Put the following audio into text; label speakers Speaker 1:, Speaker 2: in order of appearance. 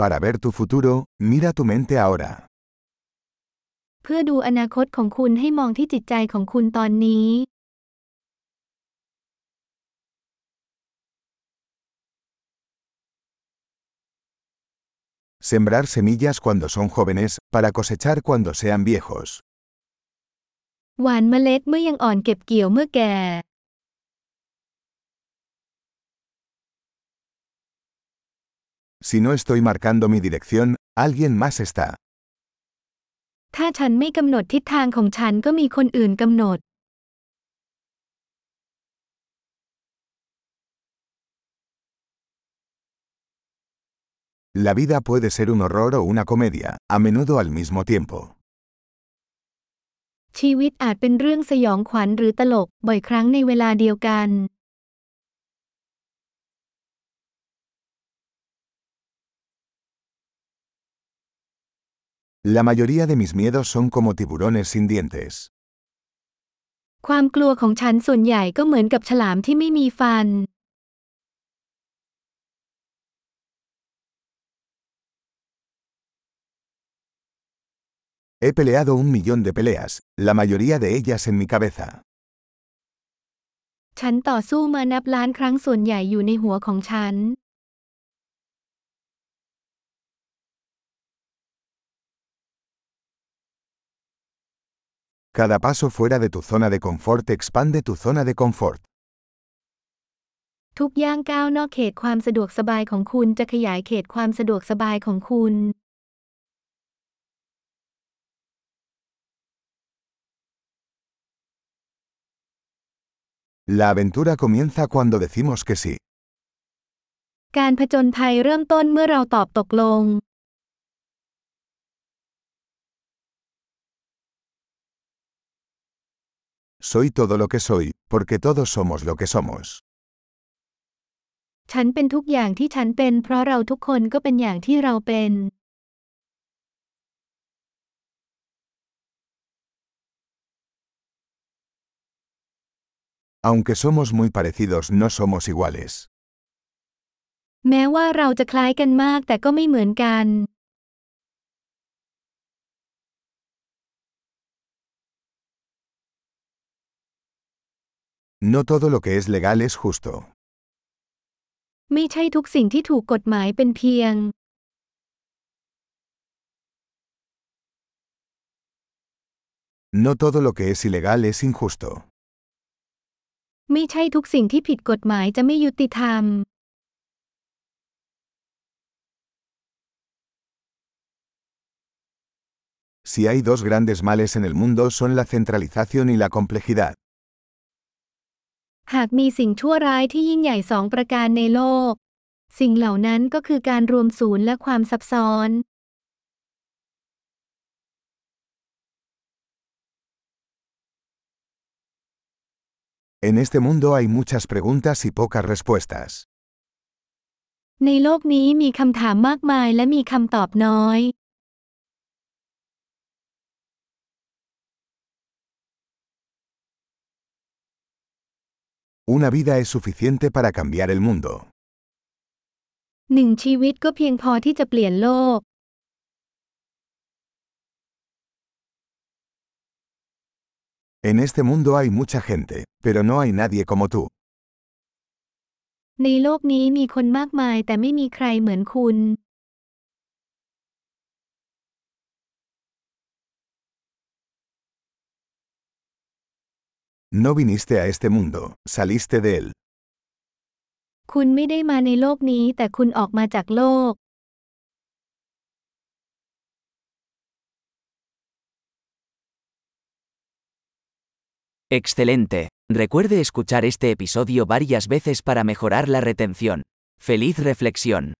Speaker 1: Para ver tu futuro, mira tu mente ahora.
Speaker 2: เพื่อดูอนาคตของคุณให้มองที่จิตใจของคุณตอนนี้
Speaker 1: Sembrar semillas cuando son jóvenes, para cosechar cuando sean viejos.
Speaker 2: หว่านเมล็ดเมื่อยังอ่อนเก็บเกี่ยวเมื่อแก่
Speaker 1: Si no estoy marcando mi dirección, alguien más está.
Speaker 2: ถ้าฉันไม่กำหนดทิศทางของฉันก็มีคนอื่นกำหนด
Speaker 1: La vida puede ser un horror o una comedia, a menudo al mismo tiempo.
Speaker 2: ชีวิตอาจเป็นเรื่องสยองขวัญหรือตลก บ่อยครั้งในเวลาเดียวกัน
Speaker 1: La mayoría de mis miedos son como tiburones sin dientes.
Speaker 2: ความกลัวของฉันส่วนใหญ่ก็เหมือนกับฉลามที่ไม่มีฟัน
Speaker 1: He peleado un millón de peleas, la mayoría de ellas en mi cabeza.
Speaker 2: ฉันต่อสู้มานับล้านครั้งส่วนใหญ่อยู่ในหัวของฉัน
Speaker 1: Cada paso fuera de tu zona de confort expande tu zona de confort.
Speaker 2: ทุกย่างก้าวนอกเขตความสะดวกสบายของคุณจะขยายเขตความสะดวกสบายของคุณ
Speaker 1: La aventura comienza cuando decimos que sí.
Speaker 2: การผจญภัยเริ่มต้นเมื่อเราตอบตกลง
Speaker 1: Soy todo lo que soy, porque todos somos lo que somos.
Speaker 2: ฉันเป็นทุกอย่างที่ฉันเป็น เพราะเราทุกคนก็เป็นอย่างที่เราเป็น
Speaker 1: Aunque somos muy parecidos, no somos iguales.
Speaker 2: แม้ว่าเราจะคล้ายกันมากแต่ก็ไม่เหมือนกัน
Speaker 1: No todo lo que es legal es justo.
Speaker 2: ไม่ใช่ทุกสิ่งที่ถูกกฎหมายเป็นเพียง
Speaker 1: No todo lo que es ilegal es injusto.
Speaker 2: ไม่ใช่ทุกสิ่งที่ผิดกฎหมายจะไม่ยุติธรรม
Speaker 1: Si hay dos grandes males en el mundo son la centralización y la complejidad.
Speaker 2: หากมีสิ่งชั่วร้ายที่ยิ่งใหญ่สองประการในโลก สิ่งเหล่านั้นก็คือการรวมศูนย์และความซับซ้อน
Speaker 1: En este mundo hay muchas preguntas y pocas respuestas.
Speaker 2: ในโลกนี้มีคำถามมากมายและมีคำตอบน้อย
Speaker 1: Una vida es suficiente para cambiar el mundo.
Speaker 2: หนึ่งชีวิตก็เพียงพอที่จะเปลี่ยนโลก
Speaker 1: En este mundo hay mucha gente, pero no hay nadie como tú.
Speaker 2: ในโลกนี้มีคนมากมายแต่ไม่มีใครเหมือนคุณ
Speaker 1: No viniste a este mundo, saliste de él.
Speaker 2: คุณไม่ได้มาในโลกนี้แต่คุณออกมาจากโลก
Speaker 3: Excelente. Recuerde escuchar este episodio varias veces para mejorar la retención. ¡Feliz reflexión!